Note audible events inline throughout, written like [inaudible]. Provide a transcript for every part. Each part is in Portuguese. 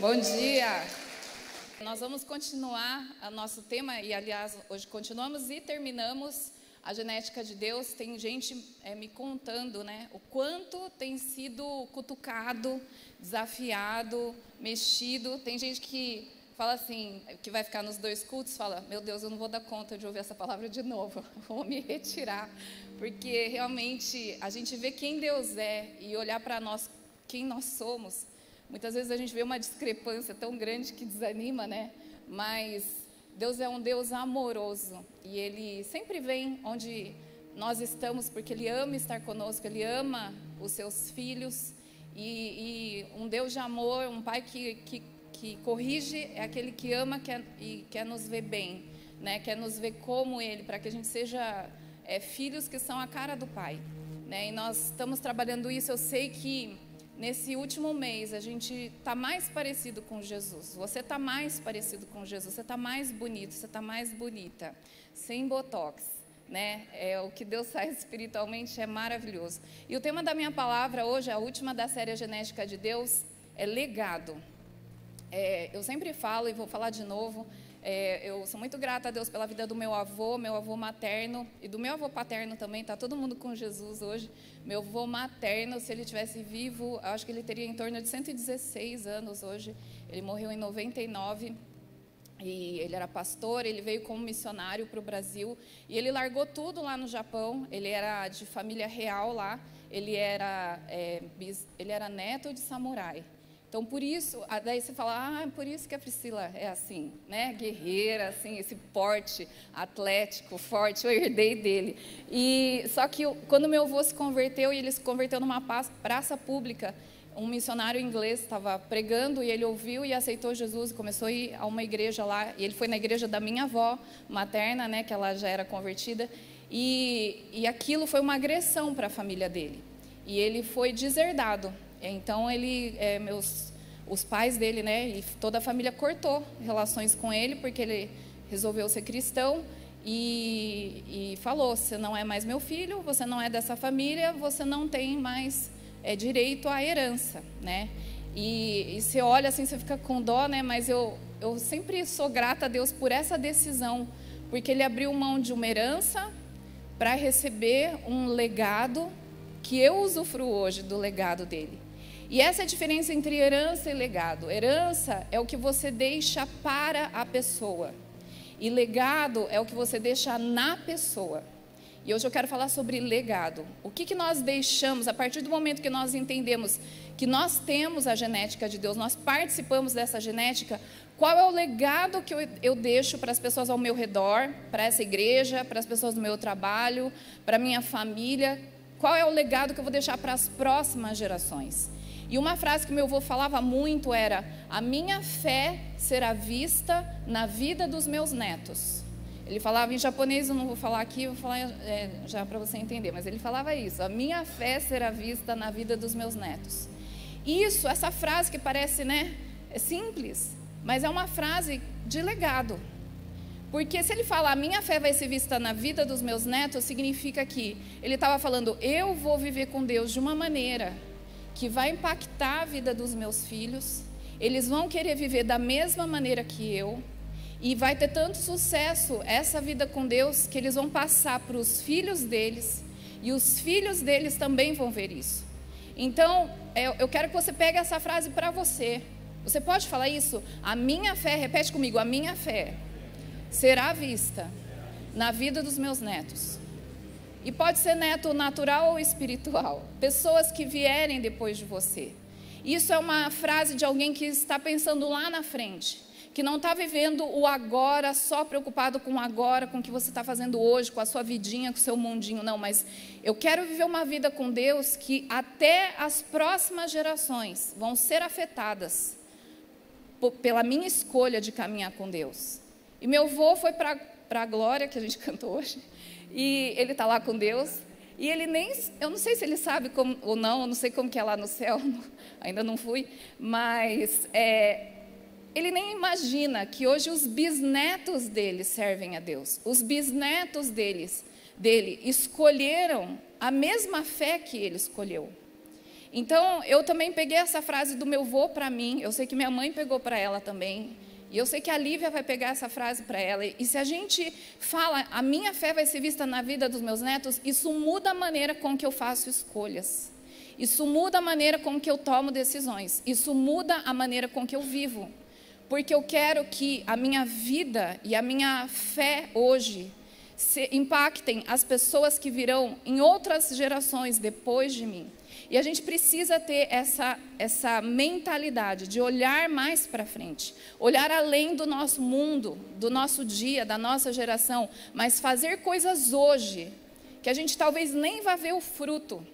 Bom dia. Nós vamos continuar o nosso tema, e aliás, hoje continuamos e terminamos a genética de Deus. Tem gente é, me contando né, o quanto tem sido cutucado, desafiado, mexido. Tem gente que fala assim, que vai ficar nos dois cultos, fala: Meu Deus, eu não vou dar conta de ouvir essa palavra de novo, [laughs] vou me retirar. Porque realmente a gente vê quem Deus é e olhar para nós, quem nós somos Muitas vezes a gente vê uma discrepância tão grande que desanima, né? Mas Deus é um Deus amoroso e Ele sempre vem onde nós estamos porque Ele ama estar conosco, Ele ama os seus filhos e, e um Deus de amor, um Pai que, que, que corrige é aquele que ama quer, e quer nos ver bem, né? Quer nos ver como Ele, para que a gente seja é, filhos que são a cara do Pai, né? E nós estamos trabalhando isso. Eu sei que nesse último mês a gente está mais parecido com Jesus. Você está mais parecido com Jesus. Você está mais bonito. Você está mais bonita. Sem botox. Né? É, o que Deus [laughs] faz espiritualmente é maravilhoso. E o tema da minha palavra hoje, a última da série Genética de Deus, é legado. É, eu sempre falo e vou falar de novo. É, eu sou muito grata a Deus pela vida do meu avô, meu avô materno e do meu avô paterno também. Está todo mundo com Jesus hoje. Meu avô materno, se ele tivesse vivo, acho que ele teria em torno de 116 anos hoje. Ele morreu em 99 e ele era pastor. Ele veio como missionário para o Brasil e ele largou tudo lá no Japão. Ele era de família real lá. Ele era, é, ele era neto de samurai. Então, por isso, daí você fala, ah, por isso que a Priscila é assim, né? Guerreira, assim, esse porte atlético, forte, eu herdei dele. E só que quando meu avô se converteu e ele se converteu numa praça pública, um missionário inglês estava pregando e ele ouviu e aceitou Jesus e começou a ir a uma igreja lá. E ele foi na igreja da minha avó materna, né, que ela já era convertida. E, e aquilo foi uma agressão para a família dele. E ele foi deserdado. Então ele, é, meus, os pais dele, né, e toda a família cortou relações com ele porque ele resolveu ser cristão e, e falou: você não é mais meu filho, você não é dessa família, você não tem mais é, direito à herança, né? E, e você olha assim, você fica com dó, né? Mas eu, eu sempre sou grata a Deus por essa decisão, porque Ele abriu mão de uma herança para receber um legado que eu usufruo hoje do legado dele. E essa é a diferença entre herança e legado. Herança é o que você deixa para a pessoa. E legado é o que você deixa na pessoa. E hoje eu quero falar sobre legado. O que, que nós deixamos a partir do momento que nós entendemos que nós temos a genética de Deus, nós participamos dessa genética, qual é o legado que eu, eu deixo para as pessoas ao meu redor, para essa igreja, para as pessoas do meu trabalho, para a minha família? Qual é o legado que eu vou deixar para as próximas gerações? E uma frase que meu avô falava muito era: A minha fé será vista na vida dos meus netos. Ele falava em japonês, eu não vou falar aqui, vou falar é, já para você entender, mas ele falava isso: A minha fé será vista na vida dos meus netos. Isso, essa frase que parece, né, é simples, mas é uma frase de legado. Porque se ele fala, a minha fé vai ser vista na vida dos meus netos, significa que ele estava falando, eu vou viver com Deus de uma maneira que vai impactar a vida dos meus filhos. Eles vão querer viver da mesma maneira que eu. E vai ter tanto sucesso essa vida com Deus que eles vão passar para os filhos deles. E os filhos deles também vão ver isso. Então, é, eu quero que você pegue essa frase para você. Você pode falar isso? A minha fé, repete comigo, a minha fé será vista na vida dos meus netos. E pode ser neto natural ou espiritual. Pessoas que vierem depois de você. Isso é uma frase de alguém que está pensando lá na frente, que não está vivendo o agora, só preocupado com o agora, com o que você está fazendo hoje, com a sua vidinha, com o seu mundinho. Não, mas eu quero viver uma vida com Deus que até as próximas gerações vão ser afetadas pela minha escolha de caminhar com Deus. E meu avô foi para a glória, que a gente [laughs] cantou hoje. E ele está lá com Deus. E ele nem, eu não sei se ele sabe como, ou não, eu não sei como que é lá no céu, [laughs] ainda não fui, mas é, ele nem imagina que hoje os bisnetos dele servem a Deus. Os bisnetos deles, dele escolheram a mesma fé que ele escolheu. Então, eu também peguei essa frase do meu vô para mim, eu sei que minha mãe pegou para ela também. E eu sei que a Lívia vai pegar essa frase para ela. E se a gente fala, a minha fé vai ser vista na vida dos meus netos, isso muda a maneira com que eu faço escolhas. Isso muda a maneira com que eu tomo decisões. Isso muda a maneira com que eu vivo. Porque eu quero que a minha vida e a minha fé hoje impactem as pessoas que virão em outras gerações depois de mim. E a gente precisa ter essa, essa mentalidade de olhar mais para frente, olhar além do nosso mundo, do nosso dia, da nossa geração, mas fazer coisas hoje que a gente talvez nem vá ver o fruto.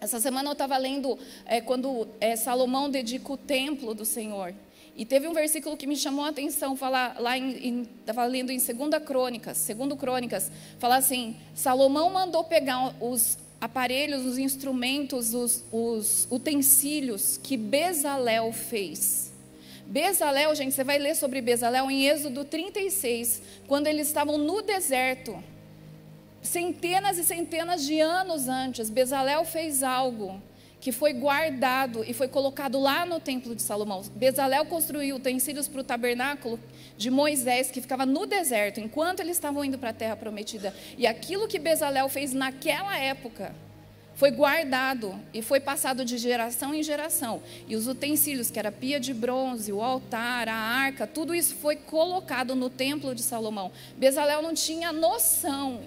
Essa semana eu estava lendo é, quando é, Salomão dedica o templo do Senhor. E teve um versículo que me chamou a atenção, falar lá em, estava lendo em 2 Crônicas, segundo Crônicas, fala assim: Salomão mandou pegar os aparelhos, os instrumentos, os, os utensílios que Bezalel fez. Bezalel, gente, você vai ler sobre Bezalel em Êxodo 36, quando eles estavam no deserto. Centenas e centenas de anos antes, Bezalel fez algo que foi guardado e foi colocado lá no templo de Salomão. Bezalel construiu utensílios para o tabernáculo de Moisés, que ficava no deserto, enquanto eles estavam indo para a terra prometida. E aquilo que Bezalel fez naquela época foi guardado e foi passado de geração em geração. E os utensílios, que era pia de bronze, o altar, a arca, tudo isso foi colocado no templo de Salomão. Bezalel não tinha noção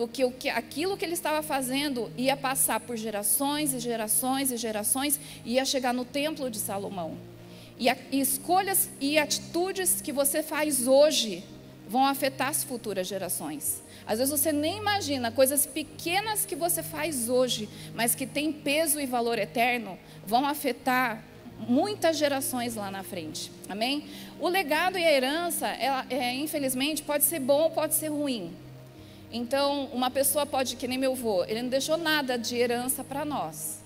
do que, o que aquilo que ele estava fazendo ia passar por gerações e gerações e gerações ia chegar no templo de Salomão. E, a, e escolhas e atitudes que você faz hoje vão afetar as futuras gerações. Às vezes você nem imagina coisas pequenas que você faz hoje, mas que têm peso e valor eterno, vão afetar muitas gerações lá na frente. Amém? O legado e a herança, ela, é, infelizmente, pode ser bom ou pode ser ruim. Então, uma pessoa pode, que nem meu avô, ele não deixou nada de herança para nós.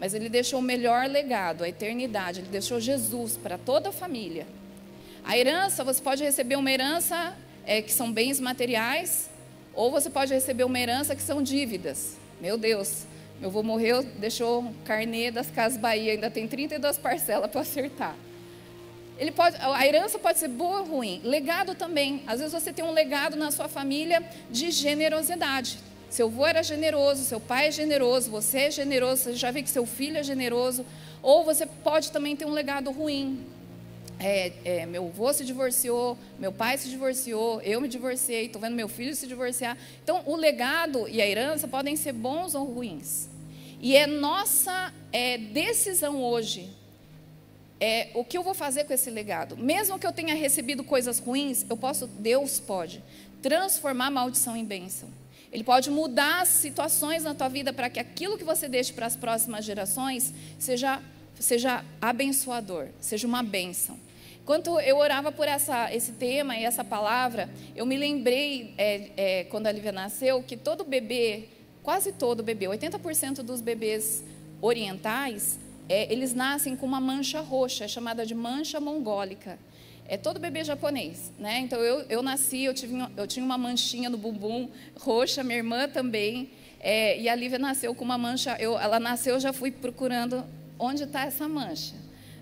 Mas ele deixou o melhor legado, a eternidade. Ele deixou Jesus para toda a família. A herança, você pode receber uma herança é, que são bens materiais, ou você pode receber uma herança que são dívidas. Meu Deus, meu avô morreu, deixou um carnê das Casas Bahia, ainda tem 32 parcelas para acertar. Ele pode, a herança pode ser boa ou ruim. Legado também. Às vezes você tem um legado na sua família de generosidade. Seu avô era generoso, seu pai é generoso, você é generoso, você já vê que seu filho é generoso. Ou você pode também ter um legado ruim. É, é, meu avô se divorciou, meu pai se divorciou, eu me divorciei, estou vendo meu filho se divorciar. Então, o legado e a herança podem ser bons ou ruins. E é nossa é, decisão hoje é, o que eu vou fazer com esse legado? Mesmo que eu tenha recebido coisas ruins, eu posso, Deus pode transformar maldição em bênção. Ele pode mudar situações na tua vida para que aquilo que você deixe para as próximas gerações seja, seja abençoador, seja uma bênção. Enquanto eu orava por essa, esse tema e essa palavra, eu me lembrei, é, é, quando a Lívia nasceu, que todo bebê, quase todo bebê, 80% dos bebês orientais, é, eles nascem com uma mancha roxa, chamada de mancha mongólica. É todo bebê japonês, né? Então eu, eu nasci, eu, tive, eu tinha uma manchinha no bumbum roxa, minha irmã também, é, e a Lívia nasceu com uma mancha. Eu, ela nasceu, eu já fui procurando onde está essa mancha,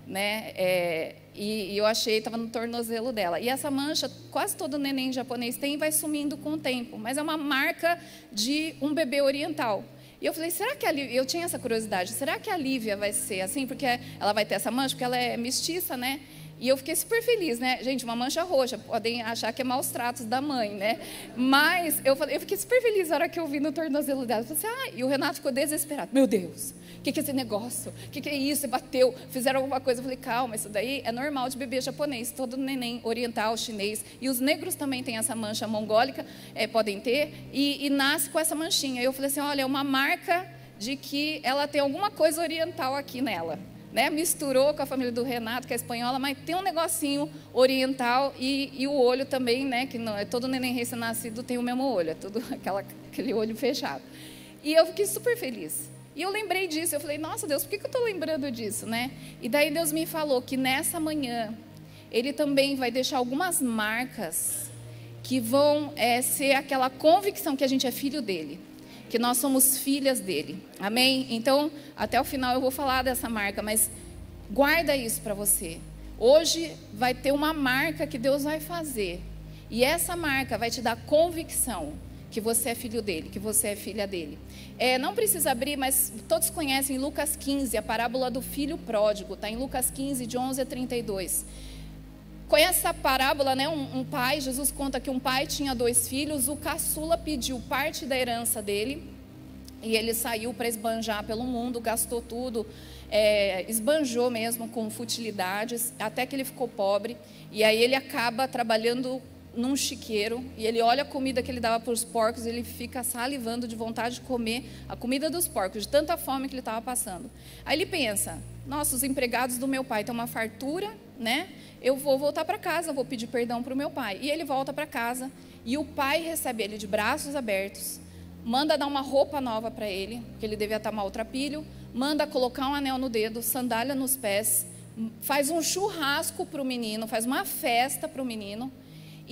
né? É, e, e, eu achei, estava no tornozelo dela. E essa mancha, quase todo neném japonês tem, vai sumindo com o tempo, mas é uma marca de um bebê oriental. E eu falei, será que a Lívia, eu tinha essa curiosidade, será que a Lívia vai ser assim? Porque ela vai ter essa mancha, porque ela é mestiça, né? E eu fiquei super feliz, né? Gente, uma mancha roxa, podem achar que é maus tratos da mãe, né? Mas eu, falei, eu fiquei super feliz na hora que eu vi no tornozelo dela. Eu falei assim, ah, e o Renato ficou desesperado. Meu Deus, o que, que é esse negócio? O que, que é isso? Bateu, fizeram alguma coisa. Eu falei, calma, isso daí é normal de bebê japonês, todo neném oriental, chinês. E os negros também têm essa mancha mongólica, é, podem ter, e, e nasce com essa manchinha. Eu falei assim, olha, é uma marca de que ela tem alguma coisa oriental aqui nela né, misturou com a família do Renato, que é espanhola, mas tem um negocinho oriental e, e o olho também, né, que não é todo neném recém-nascido tem o mesmo olho, é tudo [laughs] aquela, aquele olho fechado. E eu fiquei super feliz. E eu lembrei disso, eu falei, nossa Deus, por que, que eu estou lembrando disso, né? E daí Deus me falou que nessa manhã Ele também vai deixar algumas marcas que vão é, ser aquela convicção que a gente é filho dele que nós somos filhas dele. Amém? Então, até o final eu vou falar dessa marca, mas guarda isso para você. Hoje vai ter uma marca que Deus vai fazer. E essa marca vai te dar convicção que você é filho dele, que você é filha dele. É, não precisa abrir, mas todos conhecem Lucas 15, a parábola do filho pródigo, está em Lucas 15, de 11 a 32. Conhece essa parábola, né? Um, um, pai, Jesus conta que um pai tinha dois filhos, o caçula pediu parte da herança dele e ele saiu para esbanjar pelo mundo, gastou tudo, é, esbanjou mesmo com futilidades, até que ele ficou pobre. E aí ele acaba trabalhando num chiqueiro e ele olha a comida que ele dava para os porcos, ele fica salivando de vontade de comer a comida dos porcos, de tanta fome que ele estava passando. Aí ele pensa: nossa, os empregados do meu pai têm uma fartura, né? Eu vou voltar para casa, vou pedir perdão para o meu pai. E ele volta para casa e o pai recebe ele de braços abertos, manda dar uma roupa nova para ele, que ele devia estar maltrapilho, manda colocar um anel no dedo, sandália nos pés, faz um churrasco para o menino, faz uma festa para o menino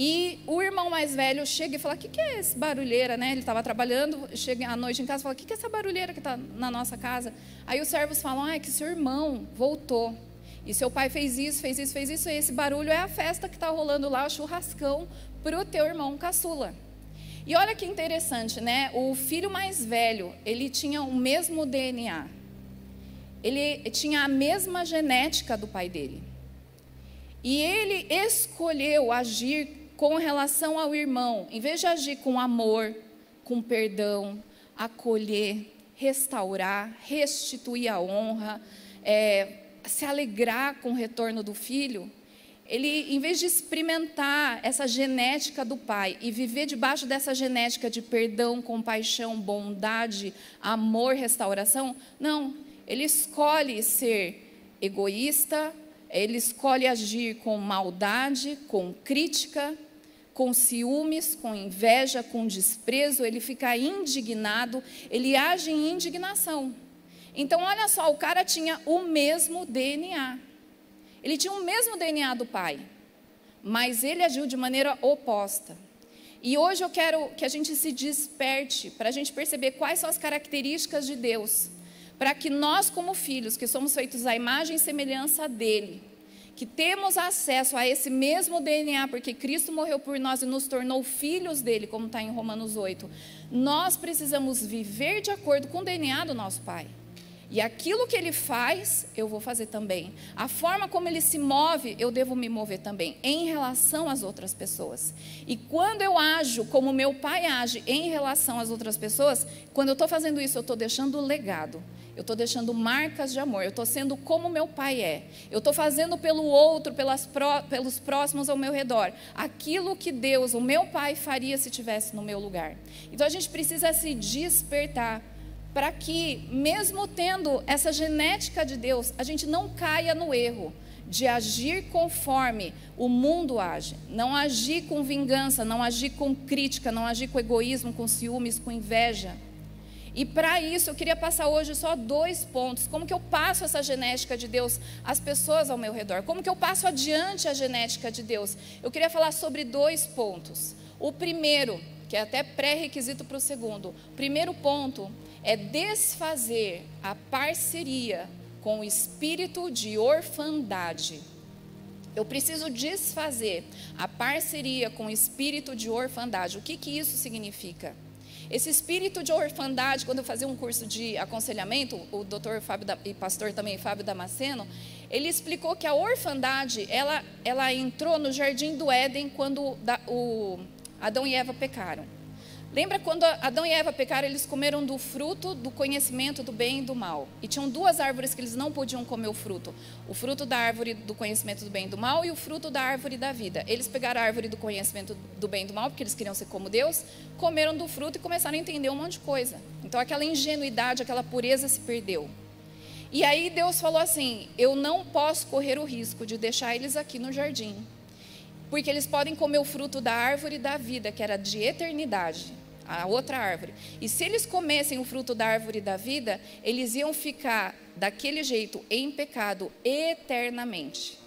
e o irmão mais velho chega e fala: O que, que é essa barulheira? Né? Ele estava trabalhando, chega à noite em casa e fala: O que, que é essa barulheira que está na nossa casa? Aí os servos falam: Ah, é que seu irmão voltou. E seu pai fez isso, fez isso, fez isso. E esse barulho é a festa que está rolando lá, o churrascão, para o teu irmão caçula. E olha que interessante, né? O filho mais velho, ele tinha o mesmo DNA. Ele tinha a mesma genética do pai dele. E ele escolheu agir com relação ao irmão, em vez de agir com amor, com perdão, acolher, restaurar, restituir a honra, é, se alegrar com o retorno do filho, ele, em vez de experimentar essa genética do pai e viver debaixo dessa genética de perdão, compaixão, bondade, amor, restauração, não, ele escolhe ser egoísta, ele escolhe agir com maldade, com crítica, com ciúmes, com inveja, com desprezo, ele fica indignado, ele age em indignação. Então, olha só, o cara tinha o mesmo DNA. Ele tinha o mesmo DNA do pai, mas ele agiu de maneira oposta. E hoje eu quero que a gente se desperte para a gente perceber quais são as características de Deus, para que nós, como filhos, que somos feitos à imagem e semelhança dele, que temos acesso a esse mesmo DNA, porque Cristo morreu por nós e nos tornou filhos dele, como está em Romanos 8, nós precisamos viver de acordo com o DNA do nosso Pai. E aquilo que ele faz, eu vou fazer também. A forma como ele se move, eu devo me mover também, em relação às outras pessoas. E quando eu ajo como meu pai age em relação às outras pessoas, quando eu estou fazendo isso, eu estou deixando legado eu estou deixando marcas de amor, eu estou sendo como meu pai é, eu estou fazendo pelo outro, pró, pelos próximos ao meu redor, aquilo que Deus, o meu pai, faria se estivesse no meu lugar. Então a gente precisa se despertar para que, mesmo tendo essa genética de Deus, a gente não caia no erro de agir conforme o mundo age, não agir com vingança, não agir com crítica, não agir com egoísmo, com ciúmes, com inveja. E para isso eu queria passar hoje só dois pontos. Como que eu passo essa genética de Deus às pessoas ao meu redor? Como que eu passo adiante a genética de Deus? Eu queria falar sobre dois pontos. O primeiro, que é até pré-requisito para o segundo. O primeiro ponto é desfazer a parceria com o espírito de orfandade. Eu preciso desfazer a parceria com o espírito de orfandade. O que, que isso significa? Esse espírito de orfandade, quando eu fazia um curso de aconselhamento, o doutor Fábio da, e pastor também Fábio Damasceno, ele explicou que a orfandade, ela, ela entrou no jardim do Éden quando da, o Adão e Eva pecaram. Lembra quando Adão e Eva pecaram, eles comeram do fruto do conhecimento do bem e do mal. E tinham duas árvores que eles não podiam comer o fruto: o fruto da árvore do conhecimento do bem e do mal e o fruto da árvore da vida. Eles pegaram a árvore do conhecimento do bem e do mal, porque eles queriam ser como Deus, comeram do fruto e começaram a entender um monte de coisa. Então aquela ingenuidade, aquela pureza se perdeu. E aí Deus falou assim: Eu não posso correr o risco de deixar eles aqui no jardim porque eles podem comer o fruto da árvore da vida, que era de eternidade a outra árvore. E se eles comessem o fruto da árvore da vida, eles iam ficar daquele jeito em pecado eternamente.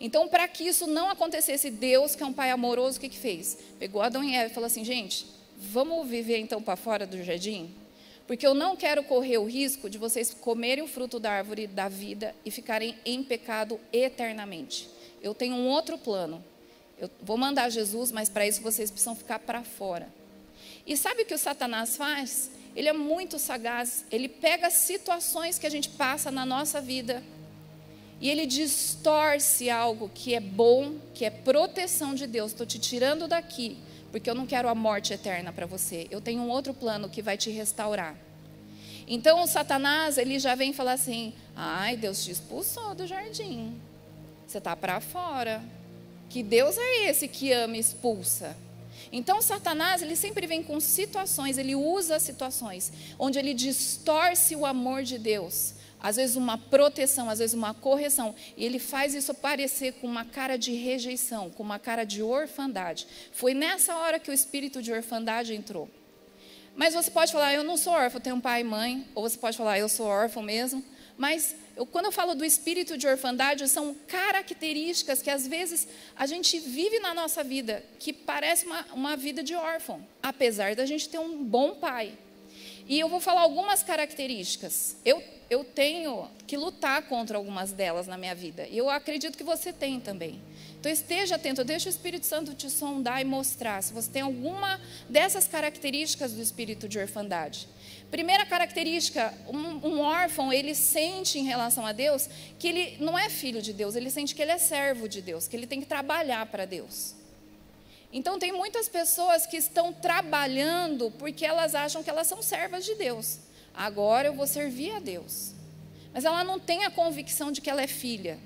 Então, para que isso não acontecesse, Deus, que é um pai amoroso, o que, que fez? Pegou Adão e Eva e falou assim: gente, vamos viver então para fora do jardim? Porque eu não quero correr o risco de vocês comerem o fruto da árvore da vida e ficarem em pecado eternamente. Eu tenho um outro plano. Eu vou mandar Jesus, mas para isso vocês precisam ficar para fora. E sabe o que o Satanás faz? Ele é muito sagaz. Ele pega situações que a gente passa na nossa vida e ele distorce algo que é bom, que é proteção de Deus. Estou te tirando daqui, porque eu não quero a morte eterna para você. Eu tenho um outro plano que vai te restaurar. Então o Satanás, ele já vem falar assim: ai, Deus te expulsou do jardim. Você está para fora. Que Deus é esse que ama e expulsa? Então, Satanás, ele sempre vem com situações, ele usa situações onde ele distorce o amor de Deus. Às vezes uma proteção, às vezes uma correção. E ele faz isso parecer com uma cara de rejeição, com uma cara de orfandade. Foi nessa hora que o espírito de orfandade entrou. Mas você pode falar, eu não sou órfão, tenho um pai e mãe. Ou você pode falar, eu sou órfão mesmo. Mas eu, quando eu falo do espírito de orfandade, são características que às vezes a gente vive na nossa vida, que parece uma, uma vida de órfão, apesar da gente ter um bom pai. E eu vou falar algumas características. Eu, eu tenho que lutar contra algumas delas na minha vida. E eu acredito que você tem também. Então esteja atento, deixa o Espírito Santo te sondar e mostrar se você tem alguma dessas características do espírito de orfandade. Primeira característica, um, um, órfão, ele sente em relação a Deus que ele não é filho de Deus, ele sente que ele é servo de Deus, que ele tem que trabalhar para Deus. Então, tem muitas pessoas que estão trabalhando porque elas acham que elas são servas de Deus. Agora eu vou servir a Deus. Mas ela não tem a convicção de que ela é filha.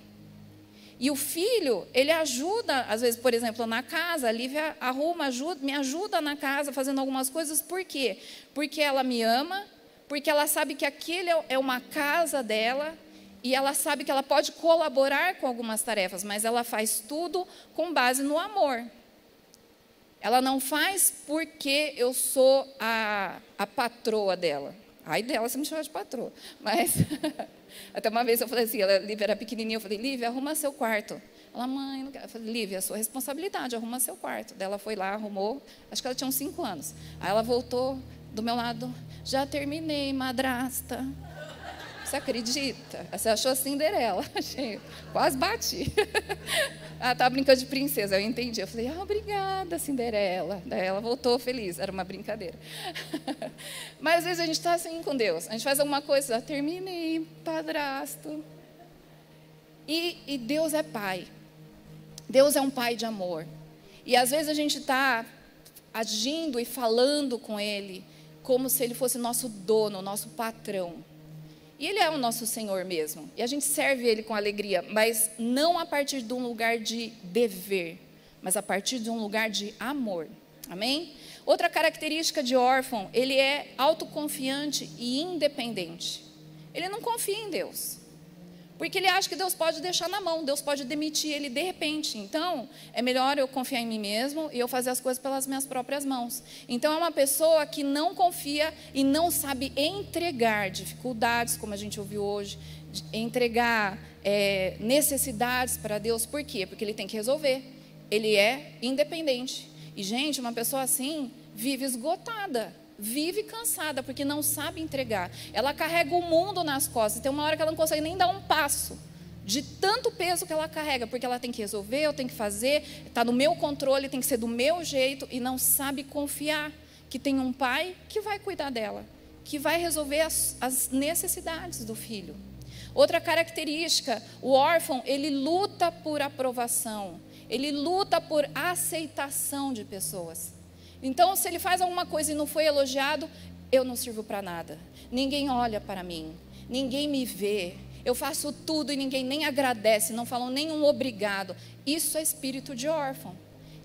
E o filho, ele ajuda, às vezes, por exemplo, na casa, a Lívia arruma, ajuda, me ajuda na casa fazendo algumas coisas, por quê? Porque ela me ama, porque ela sabe que aquele é uma casa dela, e ela sabe que ela pode colaborar com algumas tarefas, mas ela faz tudo com base no amor. Ela não faz porque eu sou a, a patroa dela. Ai dela se me chamar de patroa. Mas [laughs] Até uma vez eu falei assim, ela, Lívia era pequenininha, eu falei, Lívia, arruma seu quarto. Ela, mãe, não quero. Eu falei, Lívia, é sua responsabilidade, arruma seu quarto. Daí ela foi lá, arrumou, acho que ela tinha uns cinco anos. Aí ela voltou do meu lado, já terminei, madrasta. Você acredita? Você achou Cinderela? [laughs] Quase bati. [laughs] Ela estava brincando de princesa, eu entendi. Eu falei, ah, obrigada, Cinderela. Daí ela voltou feliz, era uma brincadeira. [laughs] Mas às vezes a gente está assim com Deus. A gente faz alguma coisa, ah, terminei, padrasto. E, e Deus é pai. Deus é um pai de amor. E às vezes a gente está agindo e falando com Ele como se Ele fosse nosso dono, nosso patrão. E Ele é o nosso Senhor mesmo. E a gente serve Ele com alegria, mas não a partir de um lugar de dever, mas a partir de um lugar de amor. Amém? Outra característica de órfão, ele é autoconfiante e independente. Ele não confia em Deus. Porque ele acha que Deus pode deixar na mão, Deus pode demitir ele de repente. Então, é melhor eu confiar em mim mesmo e eu fazer as coisas pelas minhas próprias mãos. Então, é uma pessoa que não confia e não sabe entregar dificuldades, como a gente ouviu hoje, entregar é, necessidades para Deus. Por quê? Porque ele tem que resolver. Ele é independente. E, gente, uma pessoa assim vive esgotada vive cansada porque não sabe entregar. Ela carrega o mundo nas costas. Tem uma hora que ela não consegue nem dar um passo de tanto peso que ela carrega, porque ela tem que resolver, eu tenho que fazer, está no meu controle, tem que ser do meu jeito e não sabe confiar que tem um pai que vai cuidar dela, que vai resolver as, as necessidades do filho. Outra característica, o órfão, ele luta por aprovação, ele luta por aceitação de pessoas. Então, se ele faz alguma coisa e não foi elogiado, eu não sirvo para nada. Ninguém olha para mim, ninguém me vê. Eu faço tudo e ninguém nem agradece, não falam nenhum obrigado. Isso é espírito de órfão.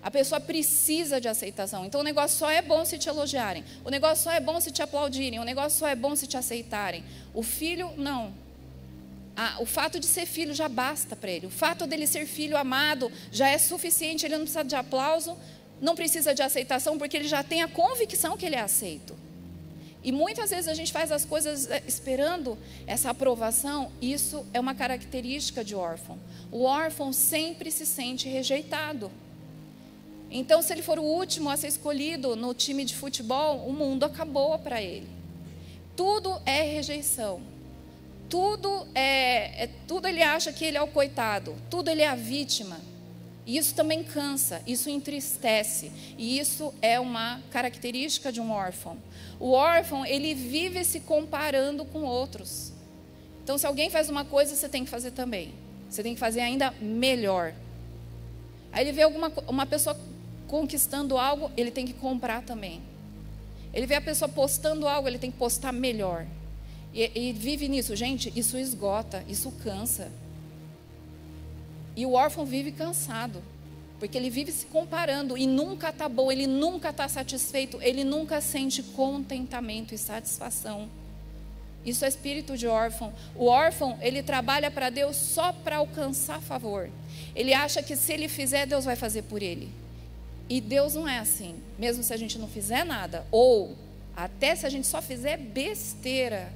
A pessoa precisa de aceitação. Então o negócio só é bom se te elogiarem. O negócio só é bom se te aplaudirem. O negócio só é bom se te aceitarem. O filho, não. Ah, o fato de ser filho já basta para ele. O fato dele ser filho amado já é suficiente. Ele não precisa de aplauso, não precisa de aceitação porque ele já tem a convicção que ele é aceito. E muitas vezes a gente faz as coisas eh, esperando essa aprovação, isso é uma característica de órfão. O órfão sempre se sente rejeitado. Então, se ele for o último a ser escolhido no time de futebol, o mundo acabou para ele. tudo é rejeição. Tudo é, é, tudo ele acha que ele é o coitado, tudo ele é a vítima. E isso também cansa, isso entristece, e isso é uma característica de um órfão. O órfão, ele vive se comparando com outros. Então, se alguém faz uma coisa, você tem que fazer também. Você tem que fazer ainda melhor. Aí ele vê alguma, uma pessoa conquistando algo, ele tem que comprar também. Ele vê a pessoa postando algo, ele tem que postar melhor. E, e vive nisso. Gente, isso esgota, isso cansa. E o órfão vive cansado, porque ele vive se comparando e nunca está bom, ele nunca está satisfeito, ele nunca sente contentamento e satisfação. Isso é espírito de órfão. O órfão, ele trabalha para Deus só para alcançar favor. Ele acha que se ele fizer, Deus vai fazer por ele. E Deus não é assim. Mesmo se a gente não fizer nada, ou até se a gente só fizer besteira,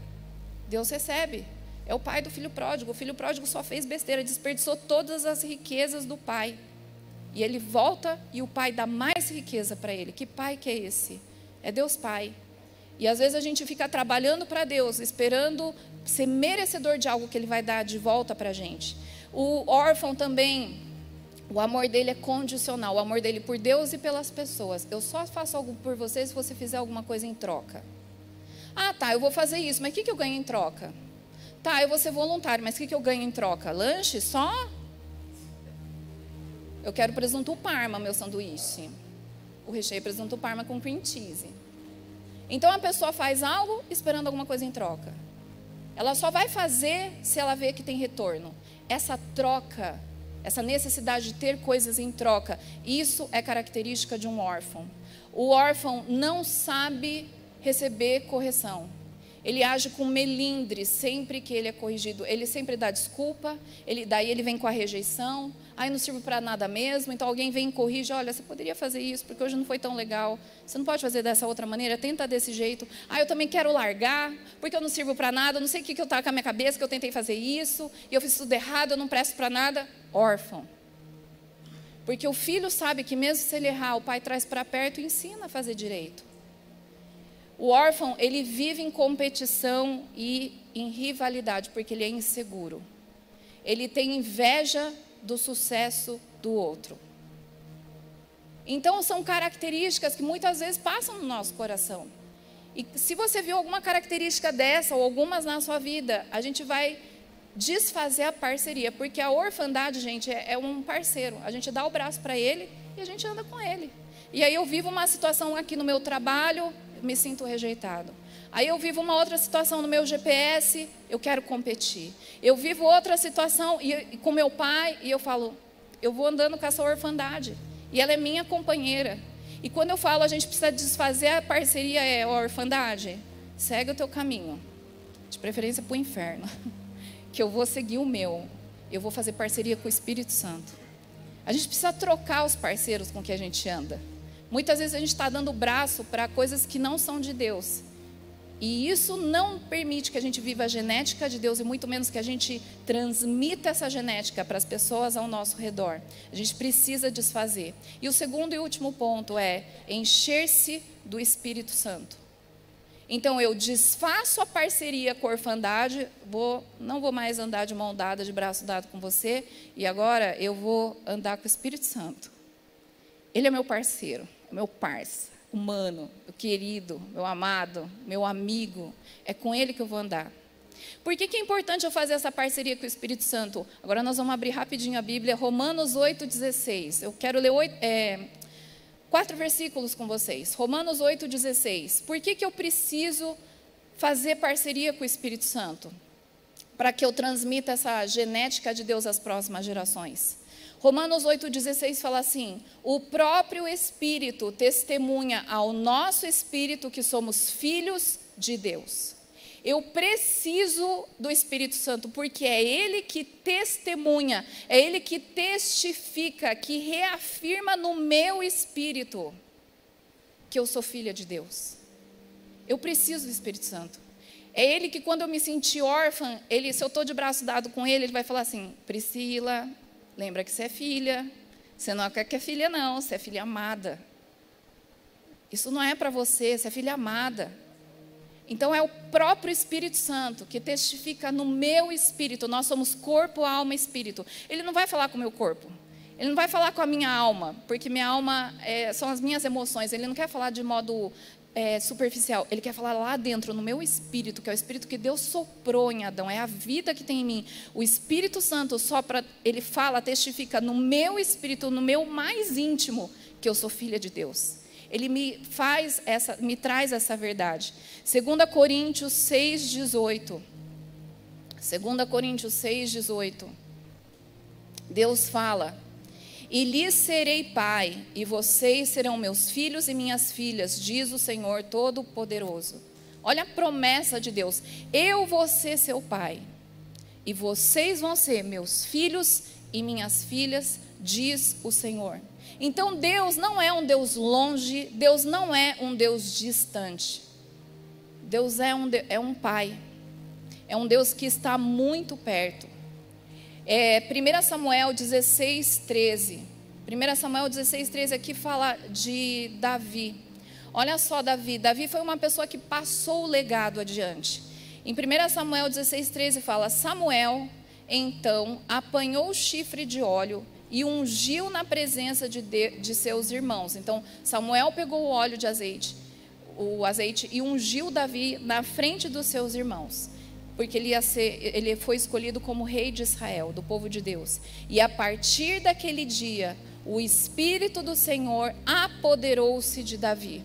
Deus recebe. É o pai do filho pródigo. O filho pródigo só fez besteira, desperdiçou todas as riquezas do pai. E ele volta e o pai dá mais riqueza para ele. Que pai que é esse? É Deus Pai. E às vezes a gente fica trabalhando para Deus, esperando ser merecedor de algo que Ele vai dar de volta para a gente. O órfão também, o amor dele é condicional, o amor dele por Deus e pelas pessoas. Eu só faço algo por você se você fizer alguma coisa em troca. Ah, tá, eu vou fazer isso, mas o que, que eu ganho em troca? Tá, eu vou ser voluntário, mas o que, que eu ganho em troca? Lanche só? Eu quero presunto parma, meu sanduíche. O recheio é presunto parma com cream cheese. Então a pessoa faz algo esperando alguma coisa em troca. Ela só vai fazer se ela vê que tem retorno. Essa troca, essa necessidade de ter coisas em troca, isso é característica de um órfão. O órfão não sabe receber correção. Ele age com melindre sempre que ele é corrigido. Ele sempre dá desculpa, ele, daí ele vem com a rejeição. Aí não sirvo para nada mesmo. Então alguém vem e corrige: olha, você poderia fazer isso porque hoje não foi tão legal. Você não pode fazer dessa outra maneira, tenta desse jeito. Ah, eu também quero largar porque eu não sirvo para nada. Não sei o que, que eu estava com a minha cabeça, que eu tentei fazer isso e eu fiz tudo errado, eu não presto para nada. Órfão. Porque o filho sabe que mesmo se ele errar, o pai traz para perto e ensina a fazer direito. O órfão, ele vive em competição e em rivalidade, porque ele é inseguro. Ele tem inveja do sucesso do outro. Então, são características que muitas vezes passam no nosso coração. E se você viu alguma característica dessa ou algumas na sua vida, a gente vai desfazer a parceria, porque a orfandade, gente, é, é um parceiro. A gente dá o braço para ele e a gente anda com ele. E aí eu vivo uma situação aqui no meu trabalho, me sinto rejeitado. Aí eu vivo uma outra situação no meu GPS, eu quero competir. Eu vivo outra situação e, e com meu pai e eu falo, eu vou andando com essa orfandade e ela é minha companheira. E quando eu falo a gente precisa desfazer a parceria é a orfandade, segue o teu caminho, de preferência para o inferno, [laughs] que eu vou seguir o meu. Eu vou fazer parceria com o Espírito Santo. A gente precisa trocar os parceiros com que a gente anda. Muitas vezes a gente está dando braço para coisas que não são de Deus. E isso não permite que a gente viva a genética de Deus e muito menos que a gente transmita essa genética para as pessoas ao nosso redor. A gente precisa desfazer. E o segundo e último ponto é encher-se do Espírito Santo. Então eu desfaço a parceria com a orfandade, vou, não vou mais andar de mão dada, de braço dado com você, e agora eu vou andar com o Espírito Santo. Ele é meu parceiro meu parça, humano, meu querido, meu amado, meu amigo. É com ele que eu vou andar. Por que, que é importante eu fazer essa parceria com o Espírito Santo? Agora nós vamos abrir rapidinho a Bíblia, Romanos 8,16. Eu quero ler é, quatro versículos com vocês. Romanos 8,16. Por que, que eu preciso fazer parceria com o Espírito Santo? Para que eu transmita essa genética de Deus às próximas gerações. Romanos 8,16 fala assim: o próprio Espírito testemunha ao nosso espírito que somos filhos de Deus. Eu preciso do Espírito Santo, porque é Ele que testemunha, é Ele que testifica, que reafirma no meu espírito que eu sou filha de Deus. Eu preciso do Espírito Santo. É Ele que, quando eu me sentir órfã, ele, se eu estou de braço dado com Ele, Ele vai falar assim: Priscila, Lembra que você é filha. Você não é que é filha, não. Você é filha amada. Isso não é para você, você é filha amada. Então é o próprio Espírito Santo que testifica no meu espírito. Nós somos corpo, alma e espírito. Ele não vai falar com o meu corpo. Ele não vai falar com a minha alma, porque minha alma é, são as minhas emoções. Ele não quer falar de modo é, superficial. Ele quer falar lá dentro, no meu espírito, que é o espírito que Deus soprou em Adão. É a vida que tem em mim. O Espírito Santo sopra, ele fala, testifica no meu espírito, no meu mais íntimo, que eu sou filha de Deus ele me faz essa, me traz essa verdade. 2 Coríntios 6:18. 2 Coríntios 6:18. Deus fala: "E lhes serei pai, e vocês serão meus filhos e minhas filhas", diz o Senhor todo-poderoso. Olha a promessa de Deus: "Eu vou ser seu pai, e vocês vão ser meus filhos e minhas filhas", diz o Senhor. Então Deus não é um Deus longe, Deus não é um Deus distante. Deus é um, é um Pai, é um Deus que está muito perto. É, 1 Samuel 16, 13. 1 Samuel 16, 13 aqui fala de Davi. Olha só, Davi. Davi foi uma pessoa que passou o legado adiante. Em 1 Samuel 16, 13 fala: Samuel então apanhou o chifre de óleo e ungiu na presença de, de, de, seus irmãos. Então, Samuel pegou o óleo de azeite, o azeite e ungiu Davi na frente dos seus irmãos, porque ele, ia ser, ele foi escolhido como rei de Israel, do povo de Deus. E a partir daquele dia, o Espírito do Senhor apoderou-se de Davi.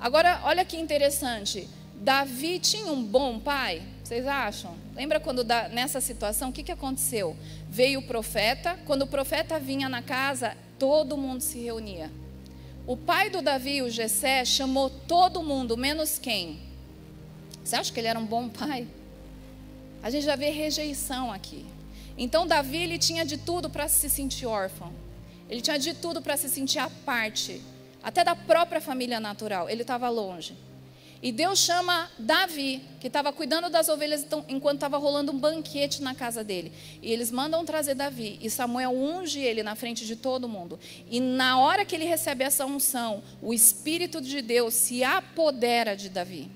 Agora, olha que interessante. Davi tinha um bom pai? Vocês acham? Lembra quando nessa situação, o que, que aconteceu? Veio o profeta, quando o profeta vinha na casa, todo mundo se reunia. O pai do Davi, o Jessé, chamou todo mundo, menos quem? Você acha que ele era um bom pai? A gente já vê rejeição aqui. Então Davi ele tinha de tudo para se sentir órfão. Ele tinha de tudo para se sentir à parte, até da própria família natural. Ele estava longe. E Deus chama Davi, que estava cuidando das ovelhas então, enquanto estava rolando um banquete na casa dele. E eles mandam trazer Davi. E Samuel unge ele na frente de todo mundo. E na hora que ele recebe essa unção, o Espírito de Deus se apodera de Davi.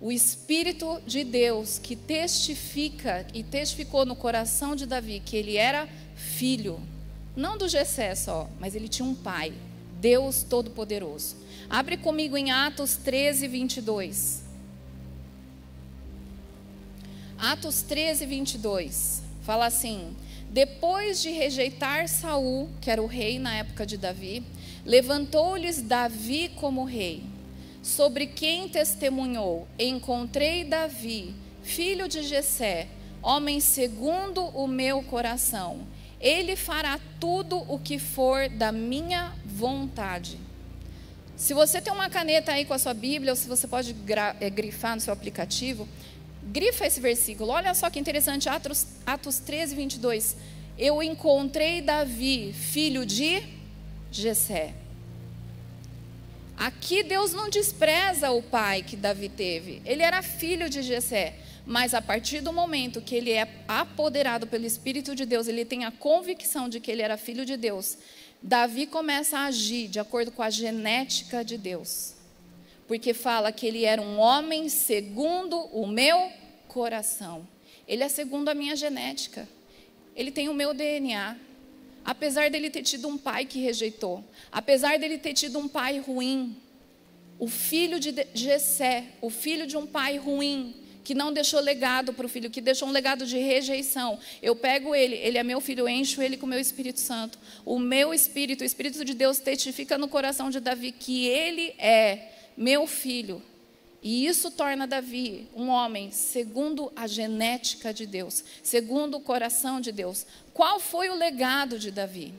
O Espírito de Deus que testifica e testificou no coração de Davi que ele era filho, não do Gessé só, mas ele tinha um pai, Deus Todo-Poderoso. Abre comigo em Atos 13, 22. Atos 13, 22. Fala assim: Depois de rejeitar Saul, que era o rei na época de Davi, levantou-lhes Davi como rei, sobre quem testemunhou: Encontrei Davi, filho de Jessé, homem segundo o meu coração. Ele fará tudo o que for da minha vontade. Se você tem uma caneta aí com a sua Bíblia, ou se você pode é, grifar no seu aplicativo, grifa esse versículo. Olha só que interessante, Atos, Atos 13, 22. Eu encontrei Davi, filho de Jessé. Aqui Deus não despreza o pai que Davi teve. Ele era filho de Jessé. Mas a partir do momento que ele é apoderado pelo Espírito de Deus, ele tem a convicção de que ele era filho de Deus, Davi começa a agir de acordo com a genética de Deus. Porque fala que ele era um homem segundo o meu coração. Ele é segundo a minha genética. Ele tem o meu DNA. Apesar dele ter tido um pai que rejeitou, apesar dele ter tido um pai ruim, o filho de Jessé, o filho de um pai ruim, que não deixou legado para o filho, que deixou um legado de rejeição. Eu pego ele, ele é meu filho, eu encho ele com o meu Espírito Santo. O meu Espírito, o Espírito de Deus testifica no coração de Davi que ele é meu filho. E isso torna Davi um homem segundo a genética de Deus, segundo o coração de Deus. Qual foi o legado de Davi?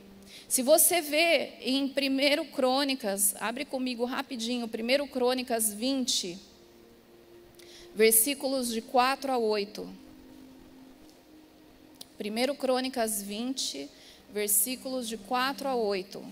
Se você vê em 1 Crônicas, abre comigo rapidinho, 1 Crônicas 20 versículos de 4 a 8. 1 Crônicas 20, versículos de 4 a 8.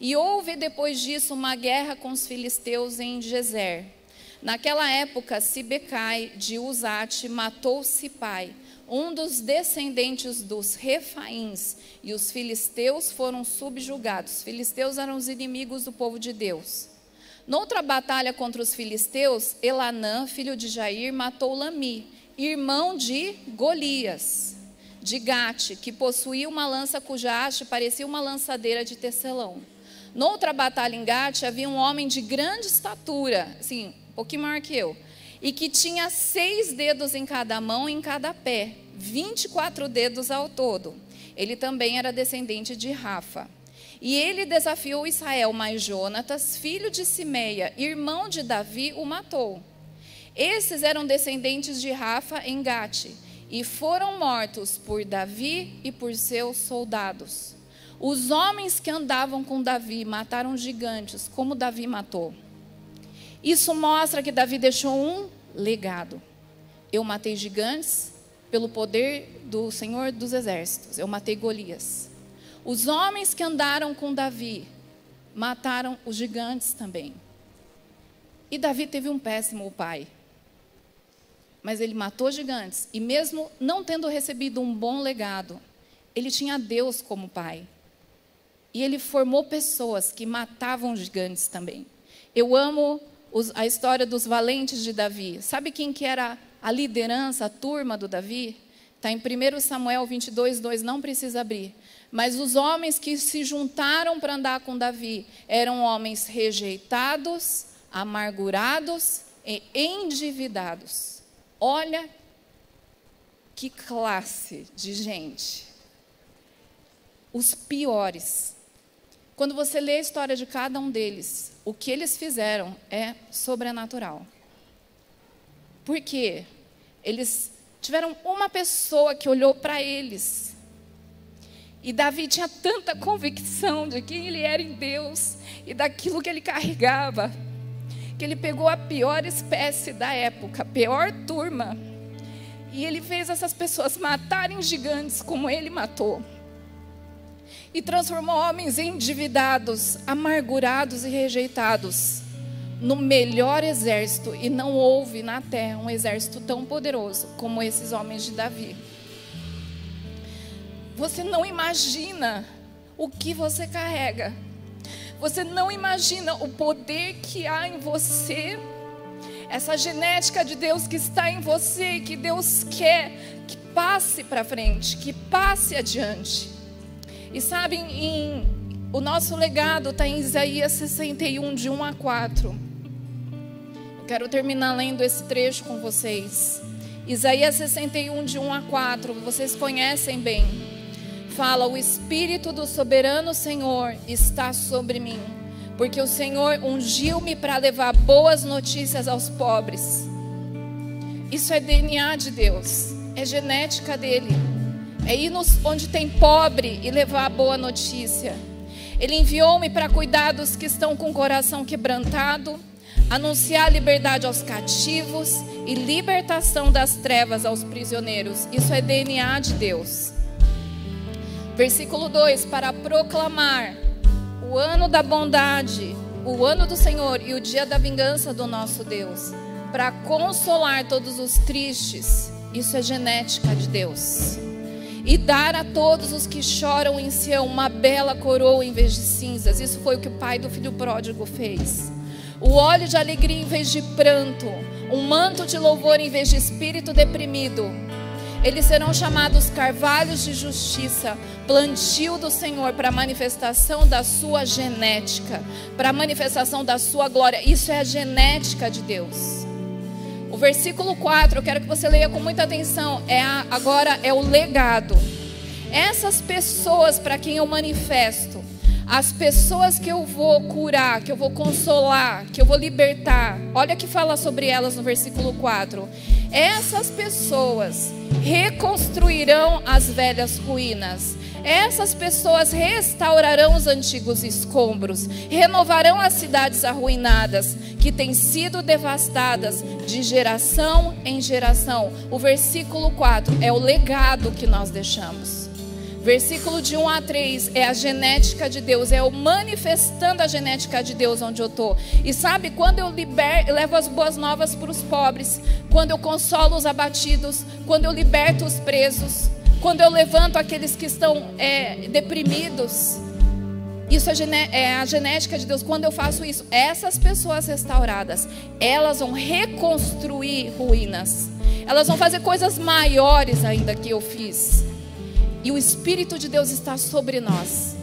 E houve depois disso uma guerra com os filisteus em Gezer. Naquela época, Sibecai de Uzate matou Sipai, um dos descendentes dos Refaíns, e os filisteus foram subjugados. Os filisteus eram os inimigos do povo de Deus. Noutra batalha contra os filisteus, Elanã, filho de Jair, matou Lami, irmão de Golias, de Gate, que possuía uma lança cuja haste parecia uma lançadeira de tecelão. Noutra batalha em Gate havia um homem de grande estatura, assim, pouquinho maior que eu, e que tinha seis dedos em cada mão e em cada pé, 24 dedos ao todo. Ele também era descendente de Rafa. E ele desafiou Israel, mas Jonatas, filho de Simeia, irmão de Davi, o matou. Esses eram descendentes de Rafa em Gate, e foram mortos por Davi e por seus soldados. Os homens que andavam com Davi mataram gigantes, como Davi matou. Isso mostra que Davi deixou um legado. Eu matei gigantes pelo poder do Senhor dos Exércitos. Eu matei Golias. Os homens que andaram com Davi mataram os gigantes também. E Davi teve um péssimo pai. Mas ele matou gigantes. E mesmo não tendo recebido um bom legado, ele tinha Deus como pai. E ele formou pessoas que matavam gigantes também. Eu amo os, a história dos valentes de Davi. Sabe quem que era a liderança, a turma do Davi? Está em 1 Samuel 22, 2, não precisa abrir. Mas os homens que se juntaram para andar com Davi eram homens rejeitados, amargurados e endividados. Olha que classe de gente. Os piores. Quando você lê a história de cada um deles, o que eles fizeram é sobrenatural. Por quê? Eles tiveram uma pessoa que olhou para eles. E Davi tinha tanta convicção de quem ele era em Deus e daquilo que ele carregava, que ele pegou a pior espécie da época, a pior turma, e ele fez essas pessoas matarem gigantes como ele matou e transformou homens endividados, amargurados e rejeitados no melhor exército, e não houve na terra um exército tão poderoso como esses homens de Davi. Você não imagina o que você carrega, você não imagina o poder que há em você, essa genética de Deus que está em você, que Deus quer que passe para frente, que passe adiante. E sabem, em, o nosso legado está em Isaías 61, de 1 a 4. Eu quero terminar lendo esse trecho com vocês. Isaías 61, de 1 a 4, vocês conhecem bem. Fala: O Espírito do soberano Senhor está sobre mim, porque o Senhor ungiu-me para levar boas notícias aos pobres. Isso é DNA de Deus, é genética dele é ir nos, onde tem pobre e levar a boa notícia. Ele enviou-me para cuidar dos que estão com o coração quebrantado, anunciar liberdade aos cativos e libertação das trevas aos prisioneiros. Isso é DNA de Deus. Versículo 2: Para proclamar o ano da bondade, o ano do Senhor e o dia da vingança do nosso Deus, para consolar todos os tristes. Isso é genética de Deus e dar a todos os que choram em Sião uma bela coroa em vez de cinzas. Isso foi o que o pai do filho pródigo fez. O óleo de alegria em vez de pranto, um manto de louvor em vez de espírito deprimido. Eles serão chamados carvalhos de justiça, plantio do Senhor para manifestação da sua genética, para manifestação da sua glória. Isso é a genética de Deus. Versículo 4, eu quero que você leia com muita atenção. É a, agora é o legado. Essas pessoas para quem eu manifesto, as pessoas que eu vou curar, que eu vou consolar, que eu vou libertar. Olha que fala sobre elas no versículo 4. Essas pessoas reconstruirão as velhas ruínas essas pessoas restaurarão os antigos escombros, renovarão as cidades arruinadas, que têm sido devastadas de geração em geração. O versículo 4 é o legado que nós deixamos. Versículo de 1 a 3 é a genética de Deus, é o manifestando a genética de Deus onde eu estou. E sabe, quando eu liber, levo as boas novas para os pobres, quando eu consolo os abatidos, quando eu liberto os presos, quando eu levanto aqueles que estão é, deprimidos, Isso é a genética de Deus. Quando eu faço isso, essas pessoas restauradas, elas vão reconstruir ruínas. Elas vão fazer coisas maiores ainda que eu fiz. E o Espírito de Deus está sobre nós.